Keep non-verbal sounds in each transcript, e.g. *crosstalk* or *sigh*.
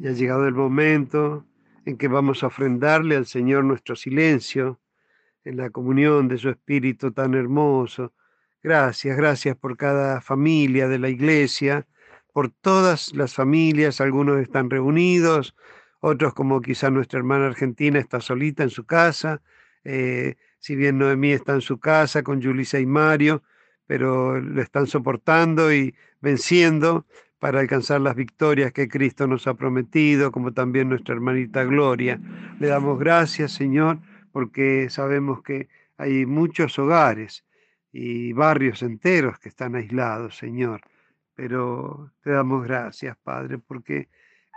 Y ha llegado el momento en que vamos a ofrendarle al Señor nuestro silencio en la comunión de su Espíritu tan hermoso. Gracias, gracias por cada familia de la iglesia, por todas las familias, algunos están reunidos, otros como quizá nuestra hermana argentina está solita en su casa, eh, si bien Noemí está en su casa con Julissa y Mario, pero lo están soportando y venciendo para alcanzar las victorias que Cristo nos ha prometido, como también nuestra hermanita Gloria. Le damos gracias, Señor, porque sabemos que hay muchos hogares y barrios enteros que están aislados, Señor. Pero te damos gracias, Padre, porque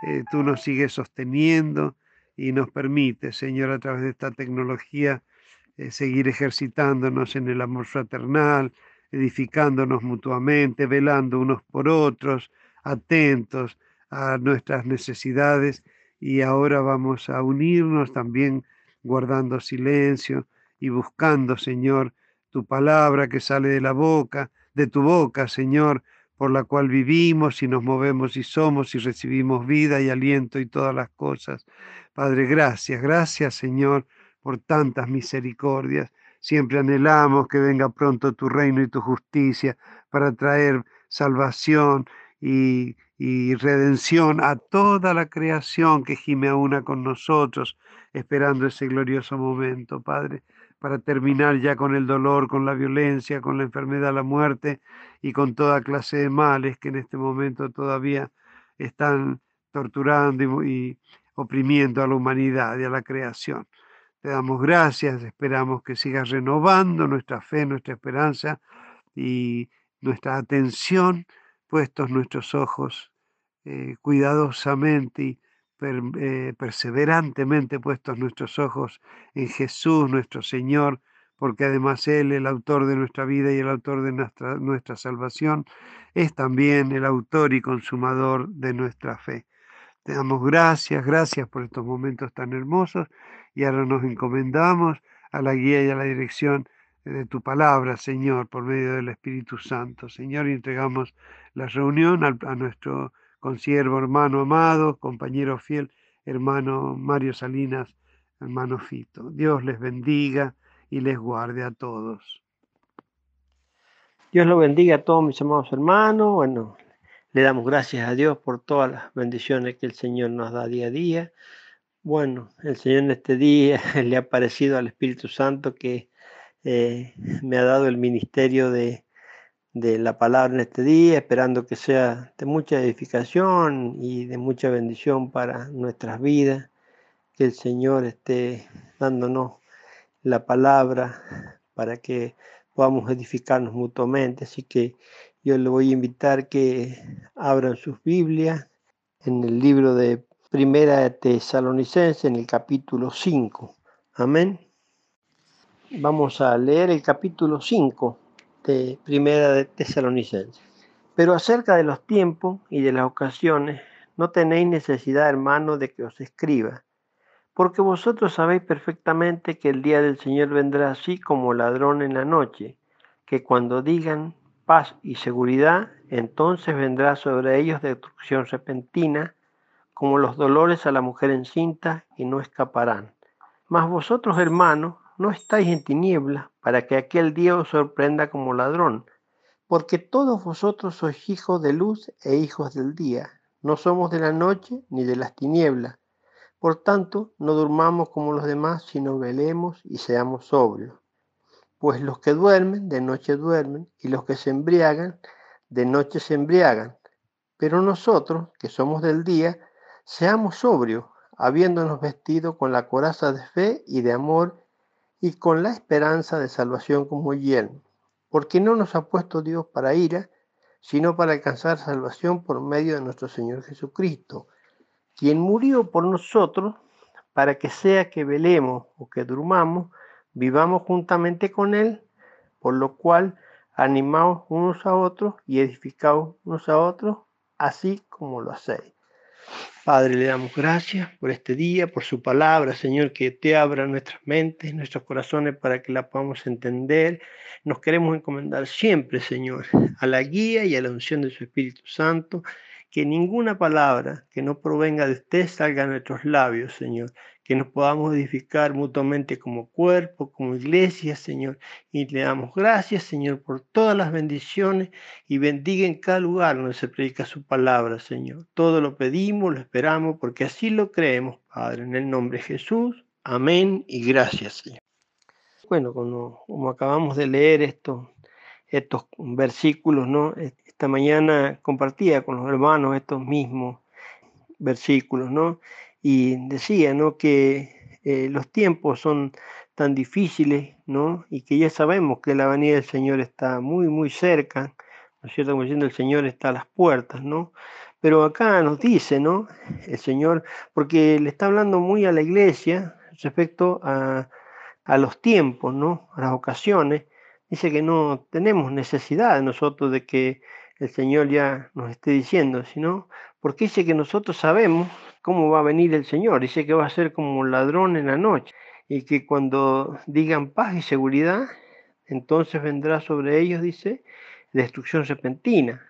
eh, tú nos sigues sosteniendo y nos permites, Señor, a través de esta tecnología, eh, seguir ejercitándonos en el amor fraternal, edificándonos mutuamente, velando unos por otros, atentos a nuestras necesidades y ahora vamos a unirnos también guardando silencio y buscando, Señor, tu palabra que sale de la boca, de tu boca, Señor, por la cual vivimos y nos movemos y somos y recibimos vida y aliento y todas las cosas. Padre, gracias, gracias, Señor, por tantas misericordias. Siempre anhelamos que venga pronto tu reino y tu justicia para traer salvación y, redención a toda la creación que gime a una con nosotros, esperando ese glorioso momento, Padre, para terminar ya con el dolor, con la violencia, con la enfermedad, la muerte y con toda clase de males que en este momento todavía están torturando y, oprimiendo a la humanidad y a la creación. Te damos gracias, esperamos que sigas renovando nuestra fe, nuestra esperanza y nuestra atención puestos nuestros ojos eh, cuidadosamente y eh, perseverantemente puestos nuestros ojos en Jesús, nuestro Señor, porque además Él, el autor de nuestra vida y el autor de nuestra, nuestra salvación, es también el autor y consumador de nuestra fe. Te damos gracias, gracias por estos momentos tan hermosos y ahora nos encomendamos a la guía y a la dirección de tu palabra, Señor, por medio del Espíritu Santo. Señor, entregamos la reunión a, nuestro consiervo, hermano amado, compañero fiel, hermano Mario Salinas, hermano Fito. Dios les bendiga y les guarde a todos. Dios lo bendiga a todos mis amados hermanos. Bueno, le damos gracias a Dios por todas las bendiciones que el Señor nos da día a día. Bueno, el Señor en este día *laughs* le ha parecido al Espíritu Santo que eh, me ha dado el ministerio de, la palabra en este día, esperando que sea de mucha edificación y de mucha bendición para nuestras vidas, que el Señor esté dándonos la palabra para que podamos edificarnos mutuamente. Así que yo le voy a invitar que abran sus Biblias en el libro de Primera de Tesalonicense, en el capítulo 5. Amén. Vamos a leer el capítulo 5 de Primera de Tesalonicenses. Pero acerca de los tiempos y de las ocasiones, no tenéis necesidad, hermano, de que os escriba, porque vosotros sabéis perfectamente que el día del Señor vendrá así como ladrón en la noche, que cuando digan paz y seguridad, entonces vendrá sobre ellos destrucción repentina, como los dolores a la mujer encinta, y no escaparán. Mas vosotros, hermanos, no estáis en tinieblas para que aquel día os sorprenda como ladrón, porque todos vosotros sois hijos de luz e hijos del día, no somos de la noche ni de las tinieblas. Por tanto, no durmamos como los demás, sino velemos y seamos sobrios. Pues los que duermen, de noche duermen, y los que se embriagan, de noche se embriagan. Pero nosotros, que somos del día, seamos sobrios, habiéndonos vestido con la coraza de fe y de amor y con la esperanza de salvación como yelmo, porque no nos ha puesto Dios para ira, sino para alcanzar salvación por medio de nuestro Señor Jesucristo, quien murió por nosotros para que sea que velemos o que durmamos, vivamos juntamente con Él, por lo cual animaos unos a otros y edificaos unos a otros, así como lo hacéis. Padre, le damos gracias por este día, por su palabra, Señor, que te abra nuestras mentes, nuestros corazones para que la podamos entender. Nos queremos encomendar siempre, Señor, a la guía y a la unción de su Espíritu Santo, que ninguna palabra que no provenga de usted salga a nuestros labios, Señor. Que nos podamos edificar mutuamente como cuerpo, como iglesia, Señor. Y le damos gracias, Señor, por todas las bendiciones y bendiga en cada lugar donde se predica su palabra, Señor. Todo lo pedimos, lo esperamos, porque así lo creemos, Padre. En el nombre de Jesús. Amén y gracias, Señor. Bueno, como, como acabamos de leer esto, estos versículos, ¿no? esta mañana compartía con los hermanos estos mismos versículos, ¿no? Y decía, ¿no? Que eh, los tiempos son tan difíciles, ¿no? Y que ya sabemos que la venida del Señor está muy, muy cerca, ¿no es cierto? Como diciendo, el Señor está a las puertas, ¿no? Pero acá nos dice, ¿no? El Señor, porque le está hablando muy a la iglesia respecto a, a los tiempos, ¿no? A las ocasiones. Dice que no tenemos necesidad nosotros de que el Señor ya nos esté diciendo, sino porque dice que nosotros sabemos cómo va a venir el Señor. Dice que va a ser como un ladrón en la noche y que cuando digan paz y seguridad, entonces vendrá sobre ellos, dice, destrucción repentina.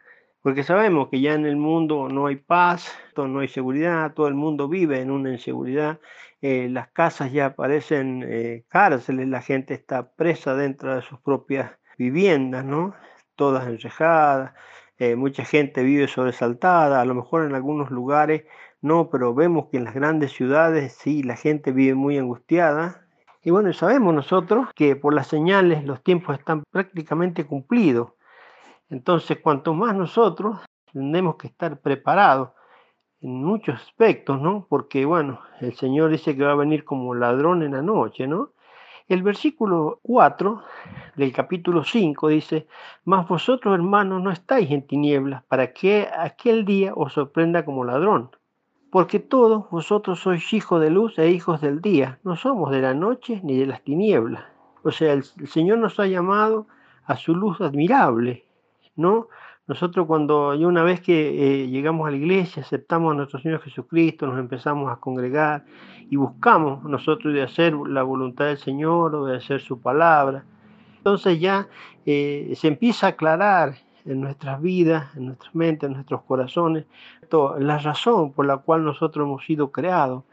Porque sabemos que ya en el mundo no hay paz, no hay seguridad, todo el mundo vive en una inseguridad, eh, las casas ya parecen eh, cárceles, la gente está presa dentro de sus propias viviendas, ¿no? Todas enrejadas, eh, mucha gente vive sobresaltada, a lo mejor en algunos lugares no, pero vemos que en las grandes ciudades sí, la gente vive muy angustiada. Y bueno, sabemos nosotros que por las señales los tiempos están prácticamente cumplidos. Entonces, cuanto más nosotros tenemos que estar preparados en muchos aspectos, ¿no? Porque, bueno, el Señor dice que va a venir como ladrón en la noche, ¿no? El versículo 4 del capítulo 5 dice, Mas vosotros, hermanos, no estáis en tinieblas, para que aquel día os sorprenda como ladrón. Porque todos vosotros sois hijos de luz e hijos del día, no somos de la noche ni de las tinieblas. O sea, el, Señor nos ha llamado a su luz admirable, ¿no? Nosotros cuando una vez que eh, llegamos a la iglesia, aceptamos a nuestro Señor Jesucristo, nos empezamos a congregar y buscamos nosotros de hacer la voluntad del Señor, obedecer su palabra. Entonces ya eh, se empieza a aclarar en nuestras vidas, en nuestras mentes, en nuestros corazones, la razón por la cual nosotros hemos sido creados,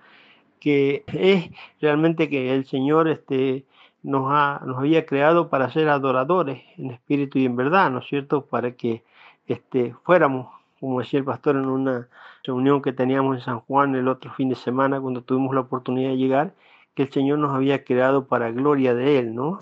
que es realmente que el Señor este, nos, ha, nos había creado para ser adoradores en espíritu y en verdad, ¿no es cierto? Para que este, fuéramos, como decía el pastor en una reunión que teníamos en San Juan el otro fin de semana, cuando tuvimos la oportunidad de llegar, que el Señor nos había creado para gloria de Él, ¿no?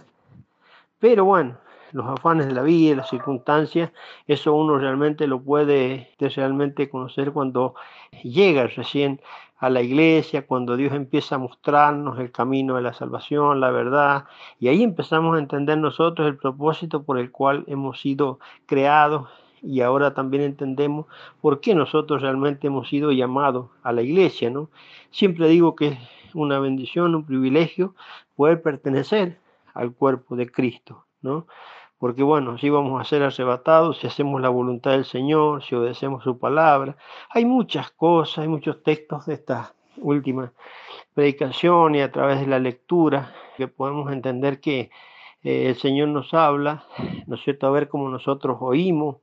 Pero bueno, los afanes de la vida, las circunstancias, eso uno realmente lo puede realmente conocer cuando llega recién a la iglesia, cuando Dios empieza a mostrarnos el camino de la salvación, la verdad, y ahí empezamos a entender nosotros el propósito por el cual hemos sido creados y ahora también entendemos por qué nosotros realmente hemos sido llamados a la iglesia, ¿no? Siempre digo que es una bendición, un privilegio poder pertenecer al cuerpo de Cristo, ¿no? Porque bueno, si vamos a ser arrebatados, si hacemos la voluntad del Señor, si obedecemos su palabra. Hay muchas cosas, hay muchos textos de esta última predicación y a través de la lectura que podemos entender que eh, el Señor nos habla, ¿no es cierto? A ver cómo nosotros oímos,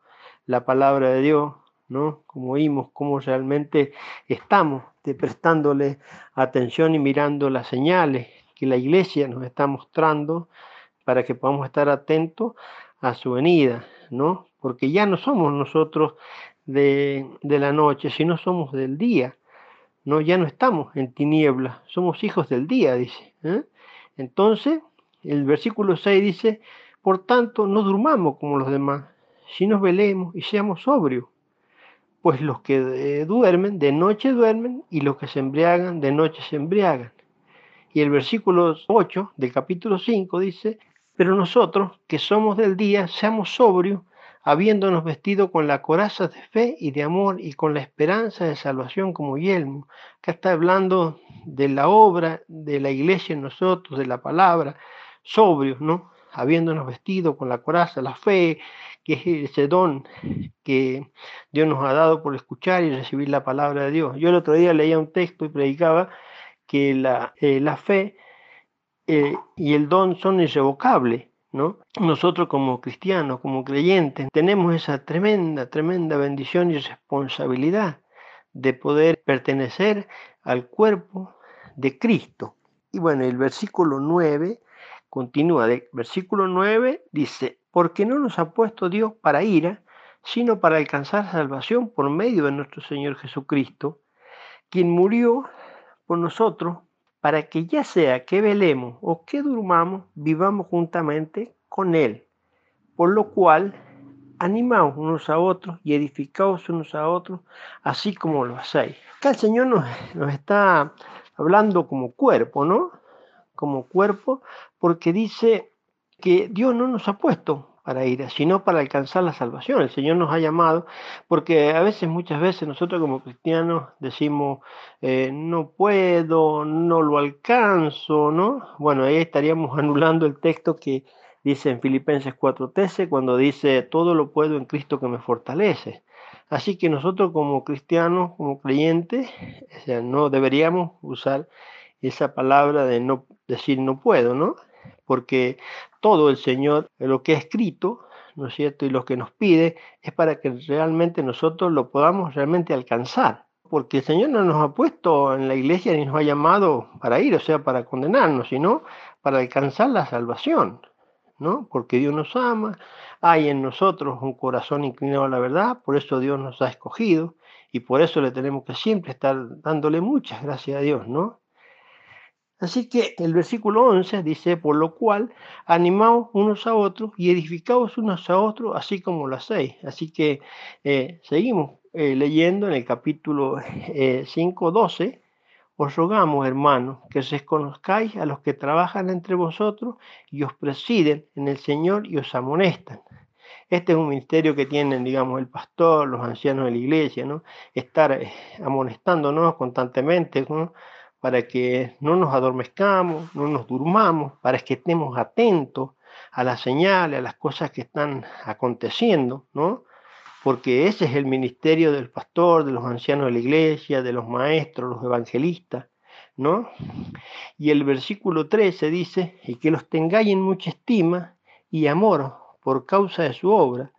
la palabra de Dios, ¿no? Como oímos, cómo realmente estamos prestándole atención y mirando las señales que la iglesia nos está mostrando para que podamos estar atentos a su venida, ¿no? Porque ya no somos nosotros de, la noche, sino somos del día, ¿no? Ya no estamos en tinieblas, somos hijos del día, dice. ¿eh? Entonces, el versículo 6 dice, por tanto, no durmamos como los demás, si nos velemos y seamos sobrios. Pues los que eh, duermen, de noche duermen, y los que se embriagan, de noche se embriagan. Y el versículo 8 del capítulo 5 dice, pero nosotros, que somos del día, seamos sobrios, habiéndonos vestido con la coraza de fe y de amor y con la esperanza de salvación como yelmo. Acá está hablando de la obra de la iglesia en nosotros, de la palabra, sobrios, ¿no? Habiéndonos vestido con la coraza, la fe, que es ese don que Dios nos ha dado por escuchar y recibir la palabra de Dios. Yo el otro día leía un texto y predicaba que la, eh, la fe eh, y el don son irrevocables, ¿no? Nosotros como cristianos, como creyentes, tenemos esa tremenda, tremenda bendición y responsabilidad de poder pertenecer al cuerpo de Cristo. Y bueno, el versículo 9 continúa, versículo 9 dice, porque no nos ha puesto Dios para ira, sino para alcanzar salvación por medio de nuestro Señor Jesucristo, quien murió por nosotros para que ya sea que velemos o que durmamos, vivamos juntamente con Él. Por lo cual, animaos unos a otros y edificaos unos a otros, así como lo hacéis. Acá el Señor nos, nos está hablando como cuerpo, ¿no? Como cuerpo, porque dice que Dios no nos ha puesto para ir, sino para alcanzar la salvación. El Señor nos ha llamado, porque a veces, muchas veces nosotros como cristianos decimos, eh, no puedo, no lo alcanzo, ¿no? Bueno, ahí estaríamos *laughs* anulando el texto que dice en Filipenses 4:13, cuando dice, todo lo puedo en Cristo que me fortalece. Así que nosotros como cristianos, como creyentes, no deberíamos usar esa palabra de no decir no puedo, ¿no? porque todo el Señor, lo que ha escrito, ¿no es cierto? Y lo que nos pide es para que realmente nosotros lo podamos realmente alcanzar. Porque el Señor no nos ha puesto en la iglesia ni nos ha llamado para ir, o sea, para condenarnos, sino para alcanzar la salvación, ¿no? Porque Dios nos ama, hay en nosotros un corazón inclinado a la verdad, por eso Dios nos ha escogido y por eso le tenemos que siempre estar dándole muchas gracias a Dios, ¿no? Así que el versículo 11 dice, por lo cual, animaos unos a otros y edificaos unos a otros, así como lo hacéis. Así que eh, seguimos eh, leyendo en el capítulo 5, eh, 12. Os rogamos, hermanos, que os conozcáis a los que trabajan entre vosotros y os presiden en el Señor y os amonestan. Este es un ministerio que tienen, digamos, el pastor, los ancianos de la iglesia, ¿no? Estar amonestándonos constantemente, ¿no? Para que no nos adormezcamos, no nos durmamos, para que estemos atentos a las señales, a las cosas que están aconteciendo, ¿no? Porque ese es el ministerio del pastor, de los ancianos de la iglesia, de los maestros, los evangelistas, ¿no? Y el versículo 13 dice, y que los tengáis en mucha estima y amor por causa de su obra,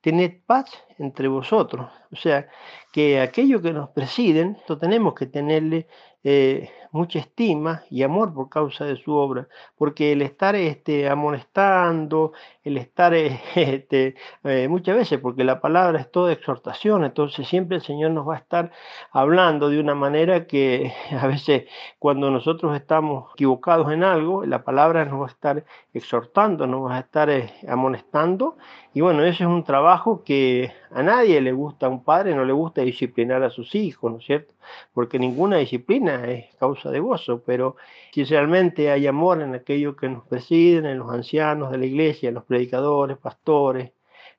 tened paz entre vosotros. O sea, que aquello que nos presiden, tenemos que tenerle eh, mucha estima y amor por causa de su obra, porque el estar este, amonestando, el estar eh, *laughs* este, eh, muchas veces, porque la palabra es toda exhortación, entonces siempre el Señor nos va a estar hablando de una manera que *laughs* a veces cuando nosotros estamos equivocados en algo, la palabra nos va a estar exhortando, nos va a estar amonestando, y bueno, ese es un trabajo que a nadie le gusta, a un padre no le gusta disciplinar a sus hijos, ¿no es cierto? Porque ninguna disciplina es causa de gozo, pero si realmente hay amor en aquello que nos presiden, en los ancianos de la iglesia, en los predicadores, pastores,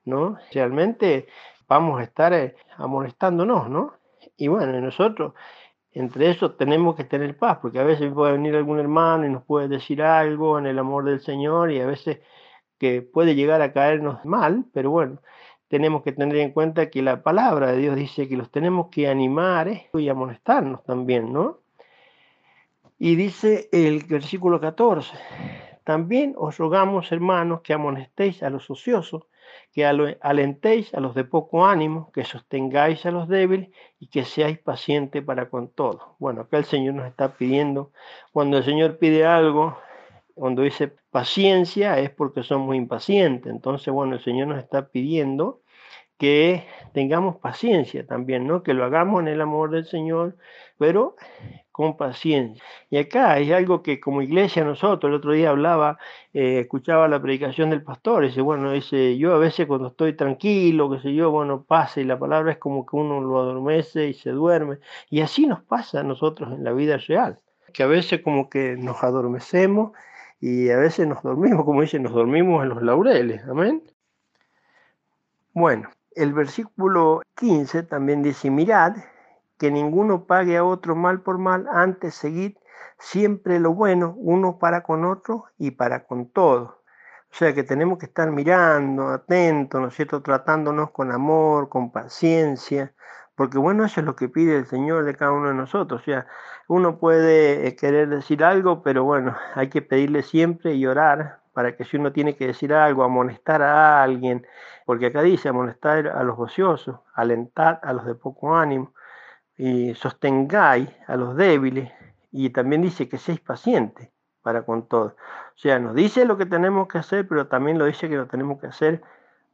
¿no? Realmente vamos a estar eh, amonestándonos, ¿no? Y bueno, nosotros entre eso tenemos que tener paz, porque a veces puede venir algún hermano y nos puede decir algo en el amor del Señor y a veces que puede llegar a caernos mal, pero bueno, tenemos que tener en cuenta que la palabra de Dios dice que los tenemos que animar ¿eh? y amonestarnos también, ¿no? Y dice el versículo 14, también os rogamos, hermanos, que amonestéis a los ociosos, que alentéis a los de poco ánimo, que sostengáis a los débiles y que seáis pacientes para con todos. Bueno, acá el Señor nos está pidiendo, cuando el Señor pide algo, cuando dice paciencia es porque somos impacientes. Entonces, bueno, el Señor nos está pidiendo que tengamos paciencia también, ¿no? Que lo hagamos en el amor del Señor, pero con paciencia. Y acá hay algo que como iglesia nosotros, el otro día hablaba, eh, escuchaba la predicación del pastor, y dice, bueno, dice, yo a veces cuando estoy tranquilo, qué sé yo, bueno, pasa y la palabra es como que uno lo adormece y se duerme. Y así nos pasa a nosotros en la vida real, que a veces como que nos adormecemos y a veces nos dormimos, como dicen, nos dormimos en los laureles, amén. Bueno, el versículo 15 también dice, mirad que ninguno pague a otro mal por mal, antes seguid siempre lo bueno, uno para con otro y para con todos. O sea que tenemos que estar mirando, atentos, ¿no es cierto? Tratándonos con amor, con paciencia, porque bueno, eso es lo que pide el Señor de cada uno de nosotros. O sea, uno puede eh, querer decir algo, pero bueno, hay que pedirle siempre y orar para que si uno tiene que decir algo, amonestar a alguien, porque acá dice amonestar a los ociosos, alentar a los de poco ánimo, y sostengáis a los débiles, y también dice que seáis pacientes para con todo. O sea, nos dice lo que tenemos que hacer, pero también lo dice que lo tenemos que hacer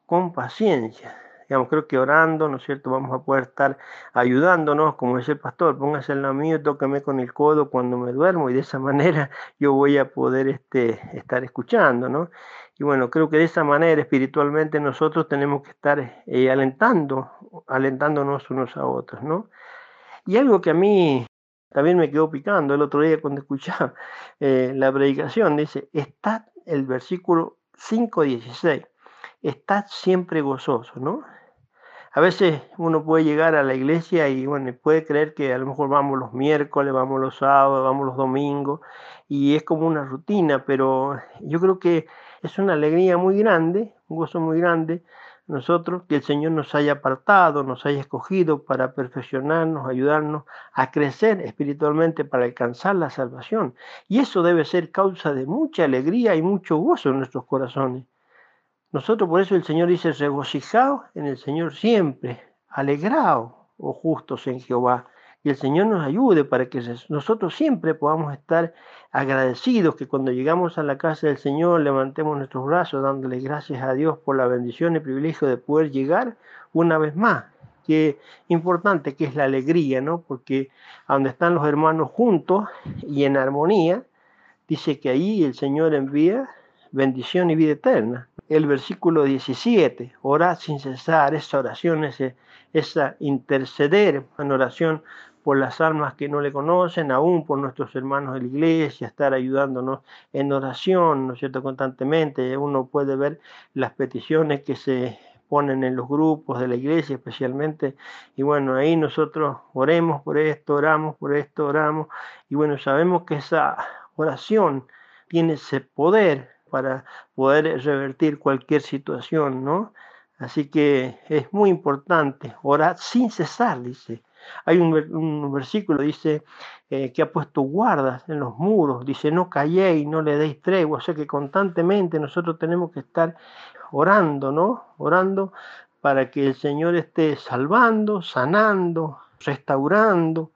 con paciencia digamos, creo que orando, ¿no es cierto?, vamos a poder estar ayudándonos, como dice el pastor, póngase en la mío, tócame con el codo cuando me duermo y de esa *laughs* manera yo voy a poder este, estar escuchando, ¿no? Y bueno, creo que de esa manera espiritualmente nosotros tenemos que estar eh, alentando, alentándonos unos a otros, ¿no? Y algo que a mí también me quedó picando el otro día cuando escuchaba *laughs* eh, la predicación, dice, está el versículo 5.16, estad siempre gozoso, ¿no? A veces uno puede llegar a la iglesia y bueno, puede creer que a lo mejor vamos los miércoles, vamos los sábados, vamos los domingos y es como una rutina, pero yo creo que es una alegría muy grande, un gozo muy grande nosotros que el Señor nos haya apartado, nos haya escogido para perfeccionarnos, ayudarnos a crecer espiritualmente para alcanzar la salvación. Y eso debe ser causa de mucha alegría y mucho gozo en nuestros corazones. Nosotros por eso el Señor dice, regocijaos en el Señor siempre, alegraos, oh justos en Jehová. Y el Señor nos ayude para que nosotros siempre podamos estar agradecidos, que cuando llegamos a la casa del Señor levantemos nuestros brazos dándole gracias a Dios por la bendición y privilegio de poder llegar una vez más. Qué importante que es la alegría, ¿no? Porque donde están los hermanos juntos y en armonía, dice que ahí el Señor envía bendición y vida eterna. El versículo 17, orad sin cesar, esa oración, ese, esa interceder en oración por las almas que no le conocen, aún por nuestros hermanos de la iglesia, estar ayudándonos en oración, ¿no es cierto?, constantemente. Uno puede ver las peticiones que se ponen en los grupos de la iglesia especialmente, y bueno, ahí nosotros oremos por esto, oramos por esto, oramos, y bueno, sabemos que esa oración tiene ese poder para poder revertir cualquier situación, ¿no? Así que es muy importante orar sin cesar, dice. Hay un, versículo, dice, eh, que ha puesto guardas en los muros, dice, no calléis, no le deis tregua, o sea que constantemente nosotros tenemos que estar orando, ¿no? Orando para que el Señor esté salvando, sanando, restaurando,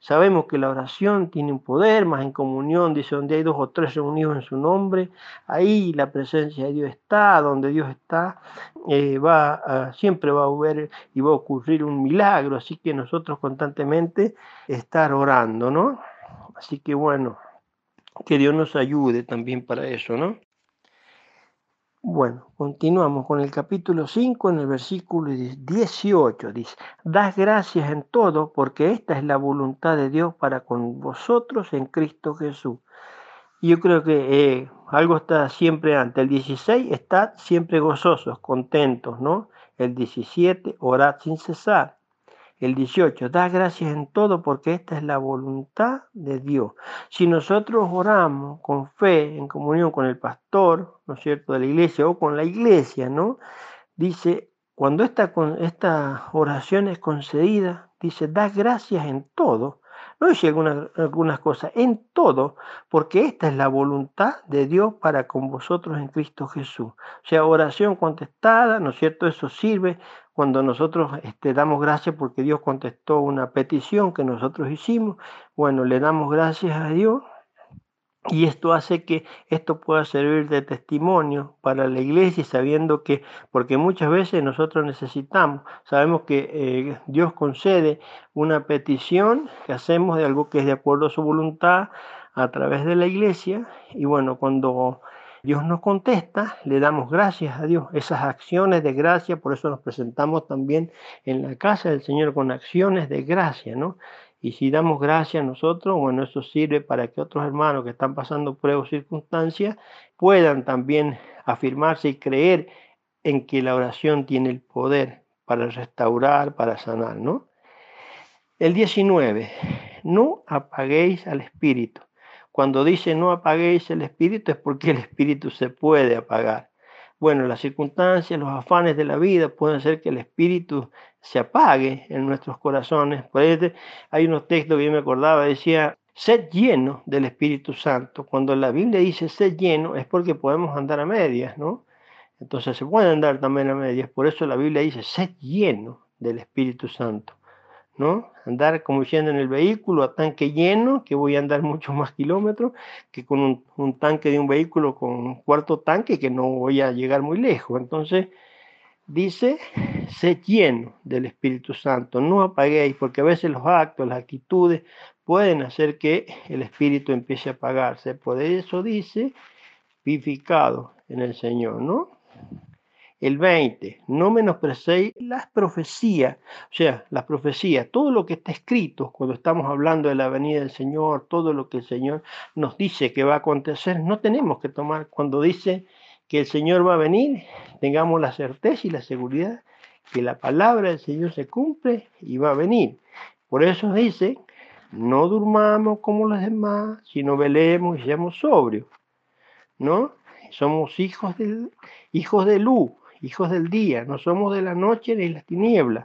Sabemos que la oración tiene un poder, más en comunión, dice, donde hay dos o tres reunidos en su nombre, ahí la presencia de Dios está, donde Dios está, eh, va siempre va a haber y va a ocurrir un milagro, así que nosotros constantemente estar orando, ¿no? Así que bueno, que Dios nos ayude también para eso, ¿no? Bueno, continuamos con el capítulo 5 en el versículo 18. Dice, das gracias en todo porque esta es la voluntad de Dios para con vosotros en Cristo Jesús. Yo creo que eh, algo está siempre antes. El 16, está siempre gozosos, contentos, ¿no? El 17, orad sin cesar. El 18, da gracias en todo porque esta es la voluntad de Dios. Si nosotros oramos con fe, en comunión con el pastor, ¿no es cierto?, de la iglesia o con la iglesia, ¿no? Dice, cuando esta, esta oración es concedida, dice, da gracias en todo. No dice algunas, algunas cosas, en todo, porque esta es la voluntad de Dios para con vosotros en Cristo Jesús. O sea, oración contestada, ¿no es cierto? Eso sirve cuando nosotros este, damos gracias porque Dios contestó una petición que nosotros hicimos, bueno, le damos gracias a Dios y esto hace que esto pueda servir de testimonio para la iglesia, sabiendo que, porque muchas veces nosotros necesitamos, sabemos que eh, Dios concede una petición que hacemos de algo que es de acuerdo a su voluntad a través de la iglesia, y bueno, cuando Dios nos contesta, le damos gracias a Dios. Esas acciones de gracia, por eso nos presentamos también en la casa del Señor con acciones de gracia, ¿no? Y si damos gracias a nosotros, bueno, eso sirve para que otros hermanos que están pasando pruebas o circunstancias puedan también afirmarse y creer en que la oración tiene el poder para restaurar, para sanar, ¿no? El 19, no apaguéis al Espíritu. Cuando dice no apaguéis el espíritu es porque el espíritu se puede apagar. Bueno, las circunstancias, los afanes de la vida pueden hacer que el espíritu se apague en nuestros corazones. Por hay unos textos que yo me acordaba, decía, sed lleno del Espíritu Santo. Cuando la Biblia dice sed lleno es porque podemos andar a medias, ¿no? Entonces se puede andar también a medias. Por eso la Biblia dice sed lleno del Espíritu Santo. ¿No? Andar como diciendo en el vehículo a tanque lleno, que voy a andar *laughs* muchos más kilómetros que con un, un, tanque de un vehículo con un cuarto tanque que no voy a llegar muy lejos. Entonces, dice, sé lleno del Espíritu Santo, no apaguéis, porque a veces los actos, las actitudes pueden hacer que el Espíritu empiece a apagarse. Por eso dice, vivificado en el Señor, ¿no? El 20, no menosprecéis las profecías, o sea, las profecías, todo lo que está escrito cuando estamos hablando de la venida del Señor, todo lo que el Señor nos dice que va a acontecer, no tenemos que tomar, cuando dice que el Señor va a venir, tengamos la certeza y la seguridad que la palabra del Señor se cumple y va a venir. Por eso dice, no durmamos como los demás, sino velemos y seamos sobrios, ¿no? Somos hijos, del, hijos de luz, hijos del día, no somos de la noche ni las tinieblas.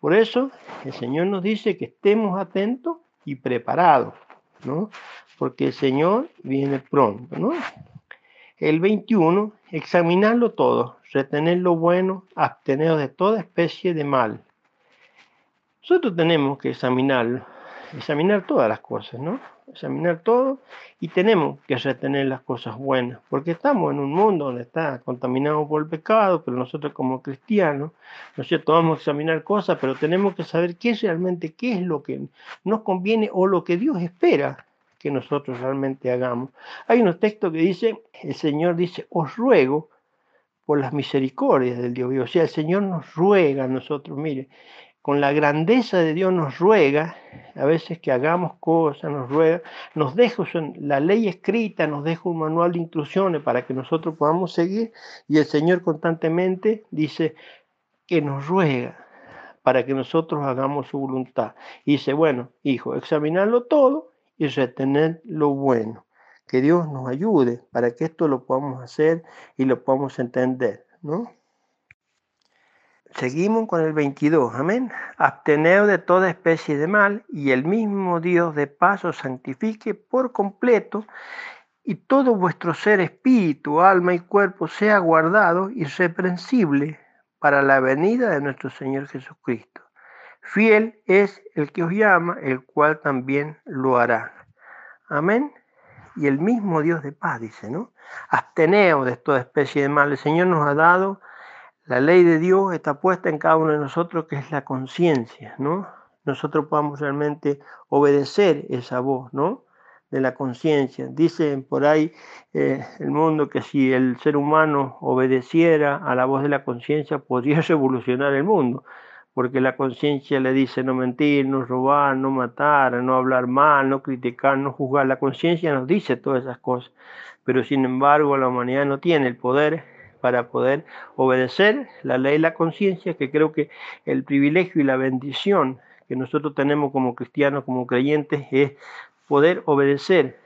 Por eso el Señor nos dice que estemos atentos y preparados, ¿no? Porque el Señor viene pronto, ¿no? El 21, examinarlo todo, retener lo bueno, abstener de toda especie de mal. Nosotros tenemos que examinarlo, examinar todas las cosas, ¿no? Examinar todo y tenemos que retener las cosas buenas, porque estamos en un mundo donde está contaminado por el pecado, pero nosotros como cristianos, ¿no es cierto? Vamos a examinar cosas, pero tenemos que saber qué es realmente, qué es lo que nos conviene o lo que Dios espera que nosotros realmente hagamos. Hay unos textos que dice, el Señor dice, os ruego por las misericordias del Dios O sea, el Señor nos ruega a nosotros, mire, con la grandeza de Dios nos ruega, a veces que hagamos cosas, nos ruega, nos deja la ley escrita, nos deja un manual de instrucciones para que nosotros podamos seguir y el Señor constantemente dice que nos ruega para que nosotros hagamos su voluntad. Y dice, bueno, hijo, examinarlo todo y retener lo bueno. Que Dios nos ayude para que esto lo podamos hacer y lo podamos entender, ¿no? Seguimos con el 22, amén. Abteneos de toda especie de mal y el mismo Dios de paso santifique por completo y todo vuestro ser, espíritu, alma y cuerpo sea guardado irreprensible para la venida de nuestro Señor Jesucristo. Fiel es el que os llama, el cual también lo hará. Amén. Y el mismo Dios de paz dice, ¿no? Abteneos de toda especie de mal. El Señor nos ha dado la ley de Dios está puesta en cada uno de nosotros, que es la conciencia, ¿no? Nosotros podamos realmente obedecer esa voz, ¿no? De la conciencia. Dicen por ahí eh, el mundo que si el ser humano obedeciera a la voz de la conciencia, podría *laughs* revolucionar el mundo, porque la conciencia le dice no mentir, no robar, no matar, no hablar mal, no criticar, no juzgar. La conciencia nos dice todas esas cosas, pero sin embargo la humanidad no tiene el poder para poder obedecer la ley y la conciencia, que creo que el privilegio y la bendición que nosotros tenemos como cristianos, como creyentes, es poder obedecer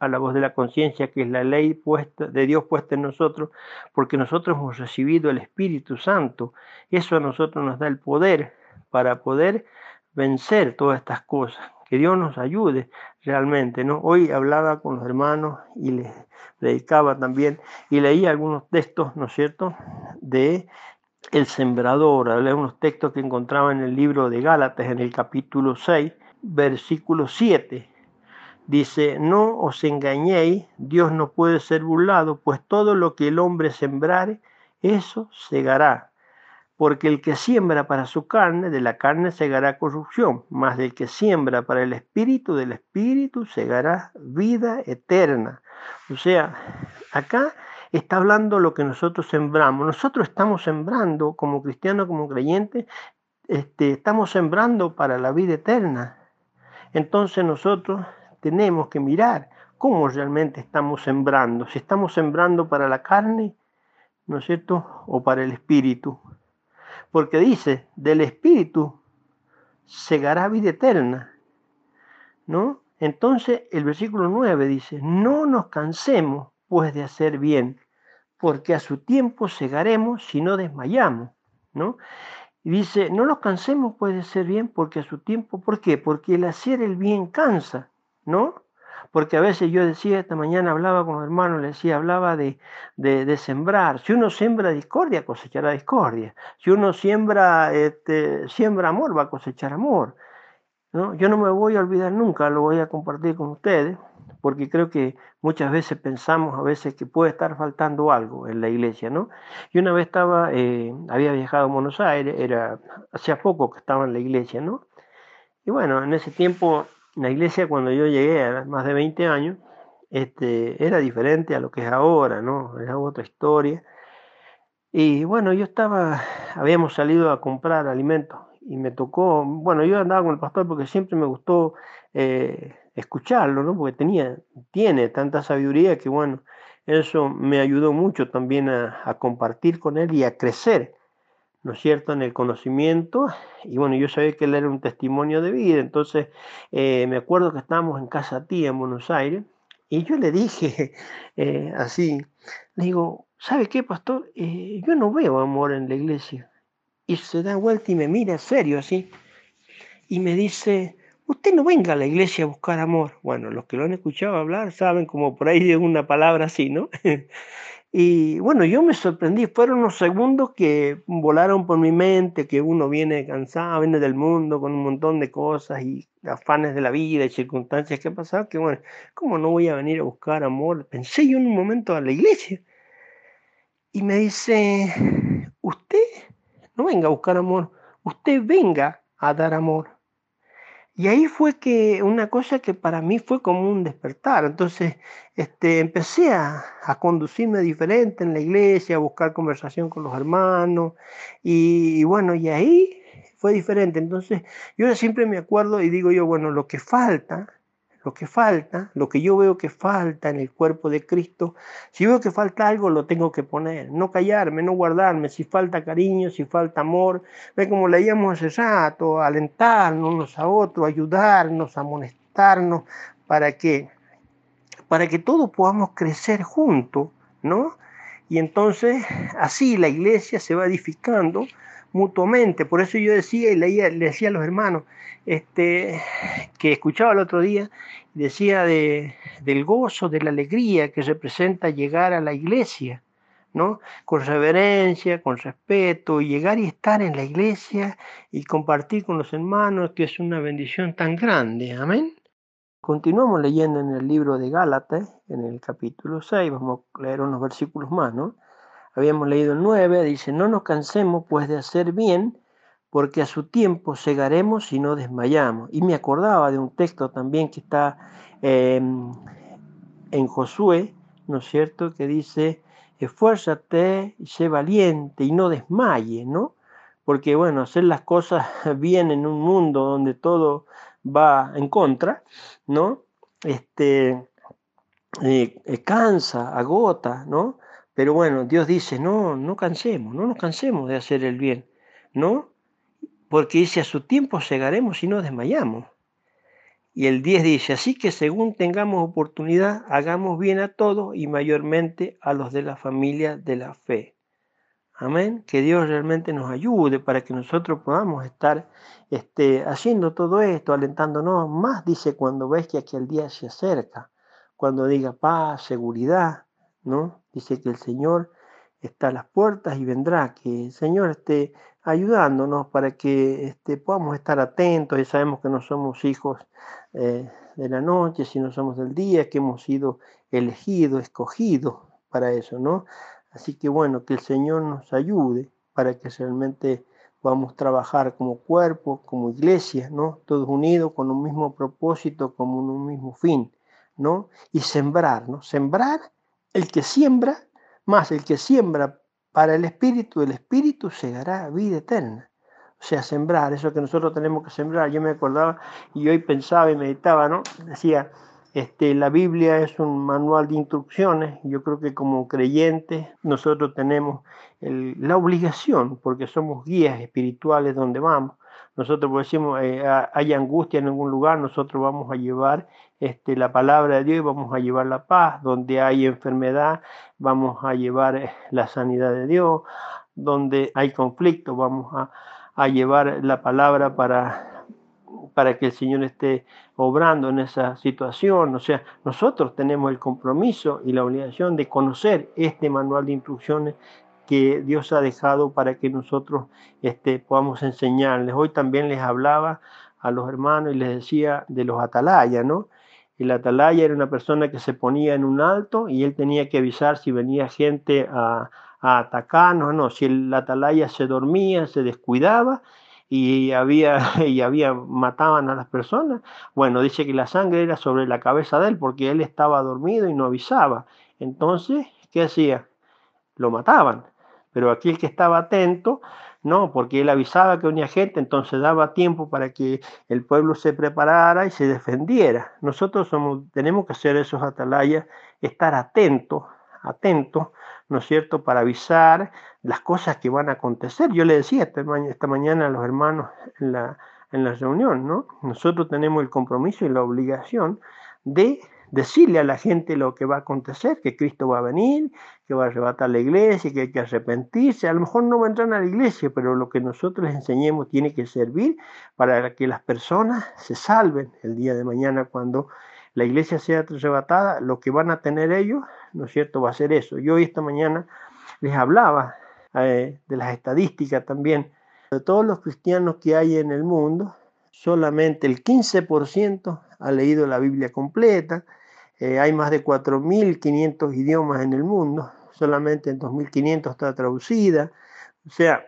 a la voz de la conciencia, que es la ley puesta, de Dios puesta en nosotros, porque nosotros hemos recibido el Espíritu Santo. Eso a nosotros nos da el poder para poder vencer todas estas cosas. Que Dios nos ayude realmente, ¿no? Hoy hablaba con los hermanos y les predicaba también y leía algunos textos, ¿no es cierto?, de el sembrador, algunos textos que encontraba en el libro de Gálatas en el capítulo 6, versículo 7. Dice, no os engañéis, Dios no puede ser burlado, pues todo lo que el hombre sembrare, eso segará porque el que siembra para su carne, de la carne segará corrupción, mas del que siembra para el espíritu, del espíritu segará vida eterna. O sea, acá está hablando lo que nosotros sembramos. Nosotros estamos sembrando como cristianos, como creyentes, este, estamos sembrando para la vida eterna. Entonces nosotros tenemos que mirar cómo realmente estamos sembrando. Si estamos sembrando para la carne, ¿no es cierto? O para el espíritu porque dice, del Espíritu segará vida eterna, ¿no? Entonces el versículo 9 dice, no nos cansemos pues de hacer bien, porque a su tiempo segaremos si no desmayamos, ¿no? Y dice, no nos cansemos pues de hacer bien, porque a su tiempo, ¿por qué? Porque el hacer el bien cansa, ¿no? Porque a veces yo decía, esta mañana hablaba con los hermanos, le decía, hablaba de, de, sembrar. Si uno siembra discordia, cosechará discordia. Si uno siembra, este, siembra amor, va a cosechar amor. ¿no? Yo no me voy a olvidar nunca, lo voy a compartir con ustedes, porque creo que muchas veces pensamos a veces que puede estar faltando algo en la iglesia, ¿no? Y una vez estaba, eh, había viajado a Buenos Aires, era hacía poco que estaba en la iglesia, ¿no? Y bueno, en ese tiempo, la iglesia cuando yo llegué, a más de 20 años, este, era diferente a lo que es ahora, ¿no? Era otra historia. Y bueno, yo estaba, habíamos salido a comprar alimentos y me tocó, bueno, yo andaba con el pastor porque siempre me gustó eh, escucharlo, ¿no? Porque tenía, tiene tanta sabiduría que, bueno, eso me ayudó mucho también a, compartir con él y a crecer, ¿no es cierto?, en el conocimiento. Y bueno, yo sabía que él era un testimonio de vida, entonces eh, me acuerdo que estábamos en casa tía en Buenos Aires y yo le dije *laughs* eh, así, le digo, ¿sabe qué, pastor? Eh, yo no veo amor en la iglesia. Y se da vuelta y me mira serio así y me dice, Usted no venga a la iglesia a buscar amor. Bueno, los que lo han escuchado hablar saben como por ahí de una palabra así, ¿no? *laughs* y bueno, yo me sorprendí. Fueron unos segundos que volaron por mi mente, que uno viene cansado, viene del mundo con un montón de cosas y afanes de la vida y circunstancias que pasaron, que bueno, ¿cómo no voy a venir a buscar amor? Pensé yo en un momento a la iglesia. Y me dice, usted no venga a buscar amor, usted venga a dar amor. Y ahí fue que una cosa que para mí fue como un despertar. Entonces este, empecé a, conducirme diferente en la iglesia, a buscar conversación con los hermanos. y bueno, y ahí fue diferente. Entonces yo siempre me acuerdo y digo yo, bueno, lo que falta lo que falta, lo que yo veo que falta en el cuerpo de Cristo, si veo que falta algo, lo tengo que poner, no callarme, no guardarme, si falta cariño, si falta amor, ve como leíamos hace rato, alentarnos unos a otros, ayudarnos, amonestarnos, para que, para que todos podamos crecer juntos, ¿no? Y entonces así la iglesia se va edificando mutuamente. Por eso yo decía y leía, le decía a los hermanos, este, que escuchaba el otro día, decía de, del gozo, de la alegría que representa llegar a la iglesia, ¿no? Con reverencia, con respeto, llegar y estar en la iglesia y compartir con los hermanos, que es una bendición tan grande. Amén. Continuamos leyendo en el libro de Gálatas, en el capítulo 6, vamos a leer unos versículos más, ¿no? Habíamos leído el 9, dice, no nos cansemos pues de hacer bien, porque a su tiempo segaremos y no desmayamos. Y me acordaba de un texto también que está em, en Josué, ¿no es cierto?, que dice, esfuérzate y sé valiente y no desmaye, ¿no? Porque bueno, hacer las cosas *laughs* bien en un mundo donde todo va en contra, ¿no? Este, eh, eh, cansa, agota, ¿no? Pero bueno, Dios dice, no, no cansemos, no nos cansemos de hacer el bien, ¿no? Porque dice, a su tiempo llegaremos y no desmayamos. Y el 10 dice, así que según tengamos oportunidad, hagamos bien a todos y mayormente a los de la familia de la fe. Amén. Que Dios realmente nos ayude para que nosotros podamos estar este, haciendo todo esto, alentándonos más, dice, cuando ves que aquel día se acerca, cuando diga paz, seguridad, ¿no? Dice que el Señor está a las puertas y vendrá, que el Señor esté ayudándonos para que este, podamos estar atentos y sabemos que no somos hijos eh, de la noche, sino somos del día, que hemos sido elegidos, escogidos para eso, ¿no? Así que bueno, que el Señor nos ayude para que realmente podamos trabajar como cuerpo, como iglesia, ¿no? Todos unidos con un mismo propósito, con un mismo fin, ¿no? Y sembrar, ¿no? Sembrar el que siembra, más el que siembra para el Espíritu, el Espíritu segará vida eterna. O sea, sembrar, eso que nosotros tenemos que sembrar. Yo me acordaba y hoy pensaba y meditaba, ¿no? Decía, este, la Biblia es un manual de instrucciones. Yo creo que como creyentes nosotros tenemos la obligación, porque somos guías espirituales donde vamos. Nosotros decimos, eh, hay angustia en algún lugar, nosotros vamos a llevar este, la palabra de Dios y vamos a llevar la paz. Donde hay enfermedad, vamos a llevar eh, la sanidad de Dios. Donde hay conflicto, vamos a, llevar la palabra para para que el Señor esté obrando en esa situación. O sea, nosotros tenemos el compromiso y la obligación de conocer este manual de instrucciones que Dios ha dejado para que nosotros este, podamos enseñarles. Hoy también les hablaba a los hermanos y les decía de los atalayas, ¿no? El atalaya era una persona que se ponía en un alto y él tenía que avisar si venía gente a, a atacarnos, no, si el atalaya se dormía, se descuidaba y había, *laughs* y había, mataban a las personas. Bueno, dice que la sangre era sobre la cabeza de él porque él estaba dormido y no avisaba. Entonces, ¿qué hacía? Lo mataban. Pero aquel que estaba atento, no, porque él avisaba que venía gente, entonces daba tiempo para que el pueblo se preparara y se defendiera. Nosotros somos, tenemos que ser esos atalayas, estar atentos, atentos, ¿no es cierto?, para avisar las cosas que van a acontecer. Yo le decía esta, esta mañana a los hermanos en la, en la reunión, ¿no? Nosotros tenemos el compromiso y la obligación de decirle a la gente lo que va a acontecer, que Cristo va a venir, que va a arrebatar la iglesia, que hay que arrepentirse. A lo mejor no va a la iglesia, pero lo que nosotros les enseñemos tiene que servir para que las personas se salven el día de mañana cuando la iglesia sea arrebatada. Lo que van a tener ellos, ¿no es cierto?, va a ser eso. Yo esta mañana les hablaba eh, de las estadísticas también. De todos los cristianos que hay en el mundo, solamente el 15% ha leído la Biblia completa, eh, hay más de 4.500 idiomas en el mundo, solamente en 2.500 está traducida. O sea,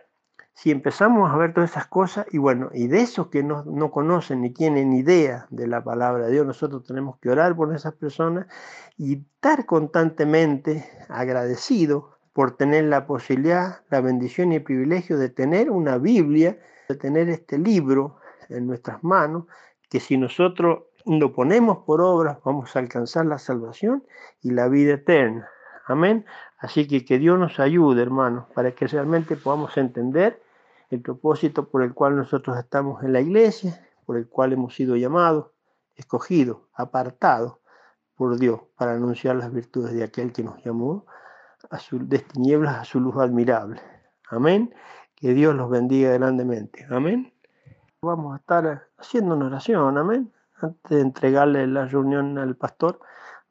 si empezamos a ver todas esas cosas, y bueno, y de esos que no, no conocen ni tienen idea de la palabra de Dios, nosotros tenemos que orar por esas personas y estar constantemente agradecidos por tener la posibilidad, la bendición y el privilegio de tener una Biblia, de tener este libro en nuestras manos, que si nosotros lo ponemos por obras, vamos a alcanzar la salvación y la vida eterna. Amén. Así que que Dios nos ayude, hermanos, para que realmente podamos entender el propósito por el cual nosotros estamos en la iglesia, por el cual hemos sido llamados, escogidos, apartados por Dios para anunciar las virtudes de aquel que nos llamó a su, de tinieblas a su luz admirable. Amén. Que Dios los bendiga grandemente. Amén. Vamos a estar haciendo una oración. Amén antes de entregarle la reunión al pastor,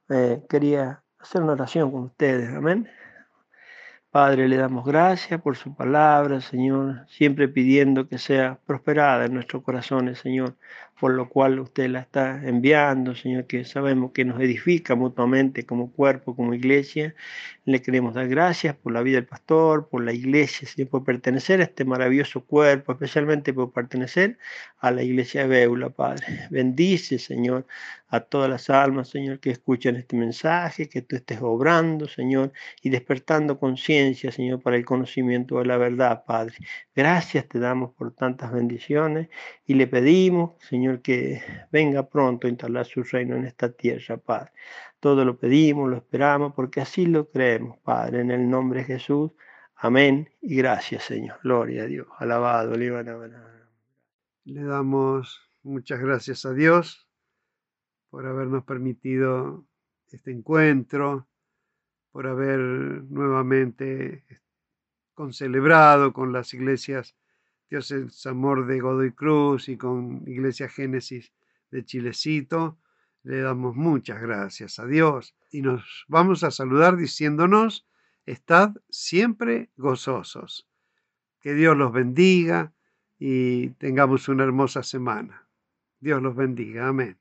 eh, quería hacer una oración con ustedes. Amén. Padre, le damos gracias por su palabra, Señor, siempre pidiendo que sea prosperada en nuestros corazones, Señor, por lo cual usted la está enviando, Señor, que sabemos que nos edifica mutuamente como cuerpo, como iglesia. Le queremos dar gracias por la vida del pastor, por la iglesia, Señor, por pertenecer a este maravilloso cuerpo, especialmente por pertenecer a la iglesia de Beula, Padre. Bendice, Señor, a todas las almas, Señor, que escuchan este mensaje, que tú estés obrando, Señor, y despertando conciencia, Señor, para el conocimiento de la verdad, Padre. Gracias te damos por tantas bendiciones y le pedimos, Señor, que venga pronto a instalar su reino en esta tierra, Padre. Todo lo pedimos, lo esperamos, porque así lo creemos, Padre, en el nombre de Jesús. Amén y gracias, Señor. Gloria a Dios. Alabado, Le damos muchas gracias a Dios por habernos permitido este encuentro, por haber nuevamente concelebrado con las iglesias Dios es Amor de Godoy Cruz y con Iglesia Génesis de Chilecito. Le damos muchas gracias a Dios y nos vamos a saludar diciéndonos, estad siempre gozosos. Que Dios los bendiga y tengamos una hermosa semana. Dios los bendiga. Amén.